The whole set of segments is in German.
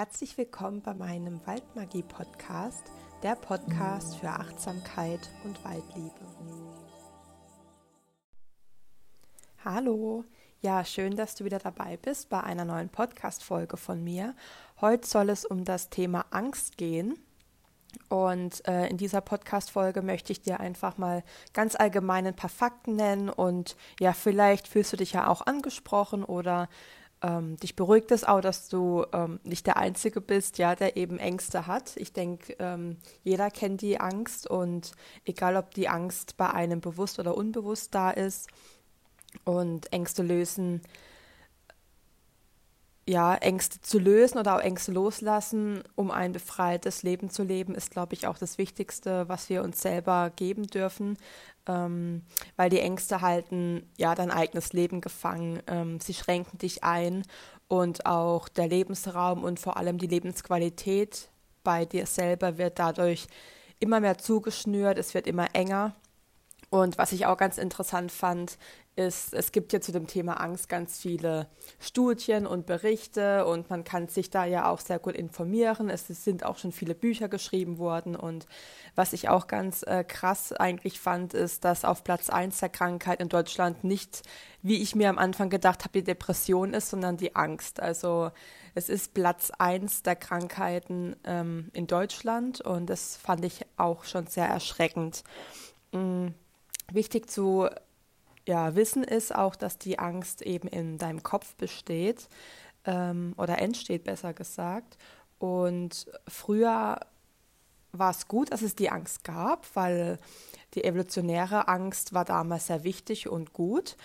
Herzlich willkommen bei meinem Waldmagie-Podcast, der Podcast für Achtsamkeit und Waldliebe. Hallo, ja, schön, dass du wieder dabei bist bei einer neuen Podcast-Folge von mir. Heute soll es um das Thema Angst gehen. Und äh, in dieser Podcast-Folge möchte ich dir einfach mal ganz allgemein ein paar Fakten nennen und ja, vielleicht fühlst du dich ja auch angesprochen oder ähm, dich beruhigt es auch, dass du ähm, nicht der Einzige bist, ja, der eben Ängste hat. Ich denke, ähm, jeder kennt die Angst und egal, ob die Angst bei einem bewusst oder unbewusst da ist und Ängste lösen ja, Ängste zu lösen oder auch Ängste loslassen, um ein befreites Leben zu leben, ist, glaube ich, auch das Wichtigste, was wir uns selber geben dürfen, ähm, weil die Ängste halten ja dein eigenes Leben gefangen. Ähm, sie schränken dich ein und auch der Lebensraum und vor allem die Lebensqualität bei dir selber wird dadurch immer mehr zugeschnürt, es wird immer enger. Und was ich auch ganz interessant fand, ist, es gibt ja zu dem Thema Angst ganz viele Studien und Berichte und man kann sich da ja auch sehr gut informieren. Es sind auch schon viele Bücher geschrieben worden und was ich auch ganz äh, krass eigentlich fand, ist, dass auf Platz 1 der Krankheit in Deutschland nicht, wie ich mir am Anfang gedacht habe, die Depression ist, sondern die Angst. Also es ist Platz 1 der Krankheiten ähm, in Deutschland und das fand ich auch schon sehr erschreckend. Mhm. Wichtig zu ja, Wissen ist auch, dass die Angst eben in deinem Kopf besteht ähm, oder entsteht, besser gesagt. Und früher war es gut, dass es die Angst gab, weil die evolutionäre Angst war damals sehr wichtig und gut,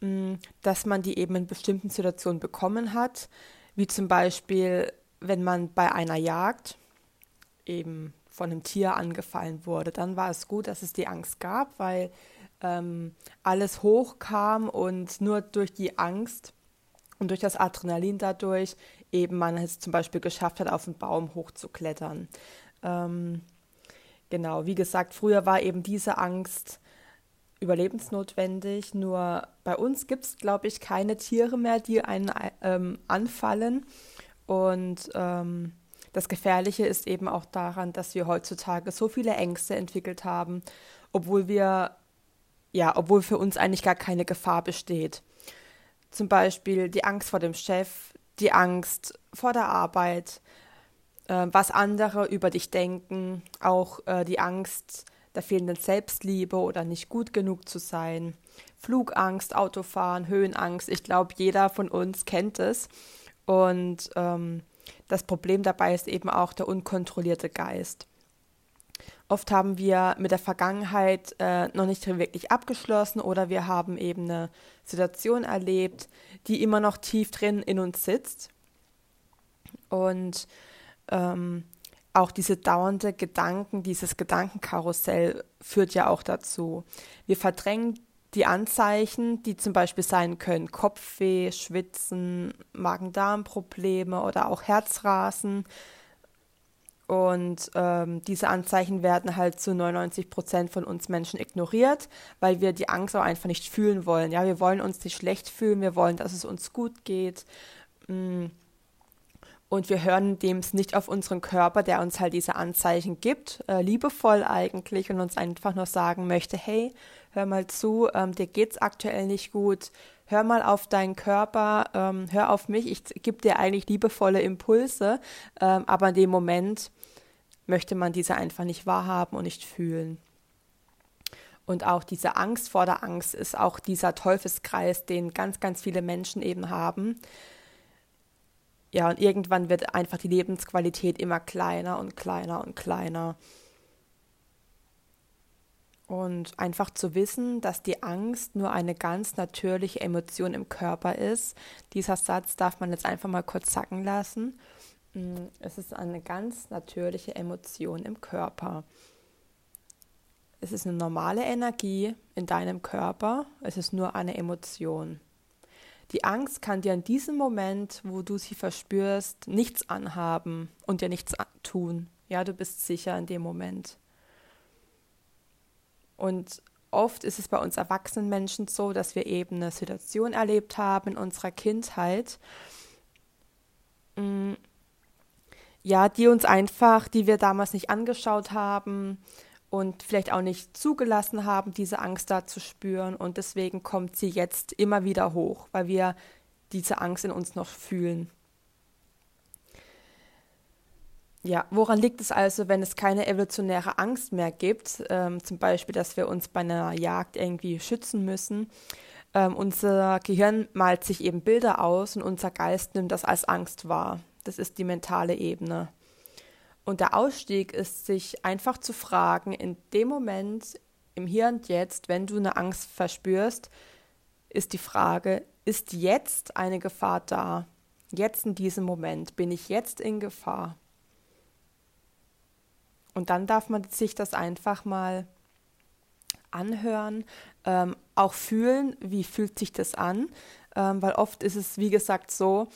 mm, dass man die eben in bestimmten Situationen bekommen hat, wie zum Beispiel, wenn man bei einer Jagd eben von einem Tier angefallen wurde, dann war es gut, dass es die Angst gab, weil ähm, alles hochkam und nur durch die Angst und durch das Adrenalin dadurch eben man es zum Beispiel geschafft hat, auf den Baum hochzuklettern. Ähm, genau, wie gesagt, früher war eben diese Angst überlebensnotwendig. Nur bei uns gibt es, glaube ich, keine Tiere mehr, die einen ähm, anfallen. Und ähm, das Gefährliche ist eben auch daran, dass wir heutzutage so viele Ängste entwickelt haben, obwohl wir ja, obwohl für uns eigentlich gar keine Gefahr besteht. Zum Beispiel die Angst vor dem Chef, die Angst vor der Arbeit, äh, was andere über dich denken, auch äh, die Angst der fehlenden Selbstliebe oder nicht gut genug zu sein, Flugangst, Autofahren, Höhenangst. Ich glaube, jeder von uns kennt es. Und ähm, das Problem dabei ist eben auch der unkontrollierte Geist. Oft haben wir mit der Vergangenheit äh, noch nicht wirklich abgeschlossen oder wir haben eben eine Situation erlebt, die immer noch tief drin in uns sitzt. Und ähm, auch diese dauernde Gedanken, dieses Gedankenkarussell führt ja auch dazu. Wir verdrängen die Anzeichen, die zum Beispiel sein können Kopfweh, Schwitzen, Magen-Darm-Probleme oder auch Herzrasen, und ähm, diese Anzeichen werden halt zu 99 Prozent von uns Menschen ignoriert, weil wir die Angst auch einfach nicht fühlen wollen. Ja, wir wollen uns nicht schlecht fühlen, wir wollen, dass es uns gut geht. Mm. Und wir hören dem nicht auf unseren Körper, der uns halt diese Anzeichen gibt, äh, liebevoll eigentlich und uns einfach nur sagen möchte, hey, hör mal zu, ähm, dir geht's aktuell nicht gut, hör mal auf deinen Körper, ähm, hör auf mich, ich gebe dir eigentlich liebevolle Impulse, ähm, aber in dem Moment möchte man diese einfach nicht wahrhaben und nicht fühlen. Und auch diese Angst vor der Angst ist auch dieser Teufelskreis, den ganz, ganz viele Menschen eben haben. Ja, und irgendwann wird einfach die Lebensqualität immer kleiner und kleiner und kleiner. Und einfach zu wissen, dass die Angst nur eine ganz natürliche Emotion im Körper ist. Dieser Satz darf man jetzt einfach mal kurz sacken lassen. Mm, es ist eine ganz natürliche Emotion im Körper. Es ist eine normale Energie in deinem Körper. Es ist nur eine Emotion. Die Angst kann dir in diesem Moment, wo du sie verspürst, nichts anhaben und dir nichts tun. Ja, du bist sicher in dem Moment. Und oft ist es bei uns erwachsenen Menschen so, dass wir eben eine Situation erlebt haben in unserer Kindheit, mm, ja, die uns einfach, die wir damals nicht angeschaut haben und vielleicht auch nicht zugelassen haben, diese Angst da zu spüren. Und deswegen kommt sie jetzt immer wieder hoch, weil wir diese Angst in uns noch fühlen. Ja, woran liegt es also, wenn es keine evolutionäre Angst mehr gibt? Ähm, zum Beispiel, dass wir uns bei einer Jagd irgendwie schützen müssen. Ähm, unser Gehirn malt sich eben Bilder aus und unser Geist nimmt das als Angst wahr. Das ist die mentale Ebene. Und der Ausstieg ist, sich einfach zu fragen, in dem Moment, im Hier und Jetzt, wenn du eine Angst verspürst, ist die Frage, ist jetzt eine Gefahr da? Jetzt in diesem Moment, bin ich jetzt in Gefahr? Und dann darf man sich das einfach mal anhören, ähm, auch fühlen, wie fühlt sich das an, ähm, weil oft ist es, wie gesagt, so,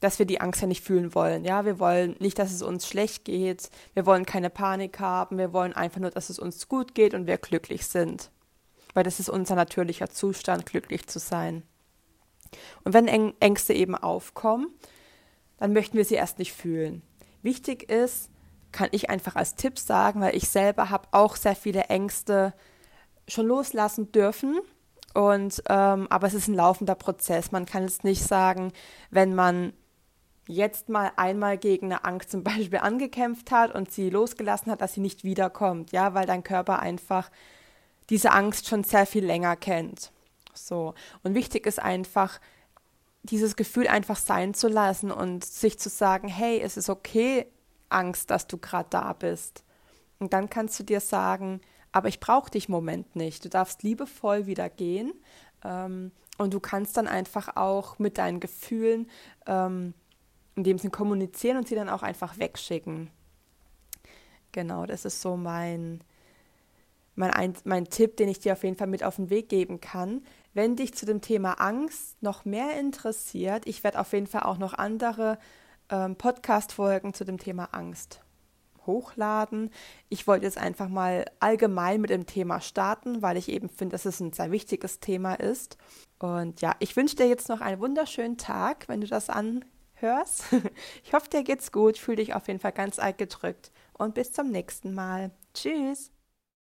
dass wir die Angst ja nicht fühlen wollen. Ja, wir wollen nicht, dass es uns schlecht geht. Wir wollen keine Panik haben. Wir wollen einfach nur, dass es uns gut geht und wir glücklich sind. Weil das ist unser natürlicher Zustand, glücklich zu sein. Und wenn Ängste eben aufkommen, dann möchten wir sie erst nicht fühlen. Wichtig ist, kann ich einfach als Tipp sagen, weil ich selber habe auch sehr viele Ängste schon loslassen dürfen. Und ähm, aber es ist ein laufender Prozess. Man kann es nicht sagen, wenn man jetzt mal einmal gegen eine Angst zum Beispiel angekämpft hat und sie losgelassen hat, dass sie nicht wiederkommt, ja, weil dein Körper einfach diese Angst schon sehr viel länger kennt. So. Und wichtig ist einfach, dieses Gefühl einfach sein zu lassen und sich zu sagen, hey, es ist okay, Angst, dass du gerade da bist. Und dann kannst du dir sagen, aber ich brauche dich im Moment nicht. Du darfst liebevoll wieder gehen ähm, und du kannst dann einfach auch mit deinen Gefühlen ähm, in dem Sinn kommunizieren und sie dann auch einfach wegschicken. Genau, das ist so mein, mein, mein Tipp, den ich dir auf jeden Fall mit auf den Weg geben kann. Wenn dich zu dem Thema Angst noch mehr interessiert, ich werde auf jeden Fall auch noch andere ähm, Podcast-Folgen zu dem Thema Angst hochladen. Ich wollte jetzt einfach mal allgemein mit dem Thema starten, weil ich eben finde, dass es ein sehr wichtiges Thema ist. Und ja, ich wünsche dir jetzt noch einen wunderschönen Tag, wenn du das an hörst. Ich hoffe, dir geht's gut. Fühl dich auf jeden Fall ganz alt gedrückt und bis zum nächsten Mal. Tschüss.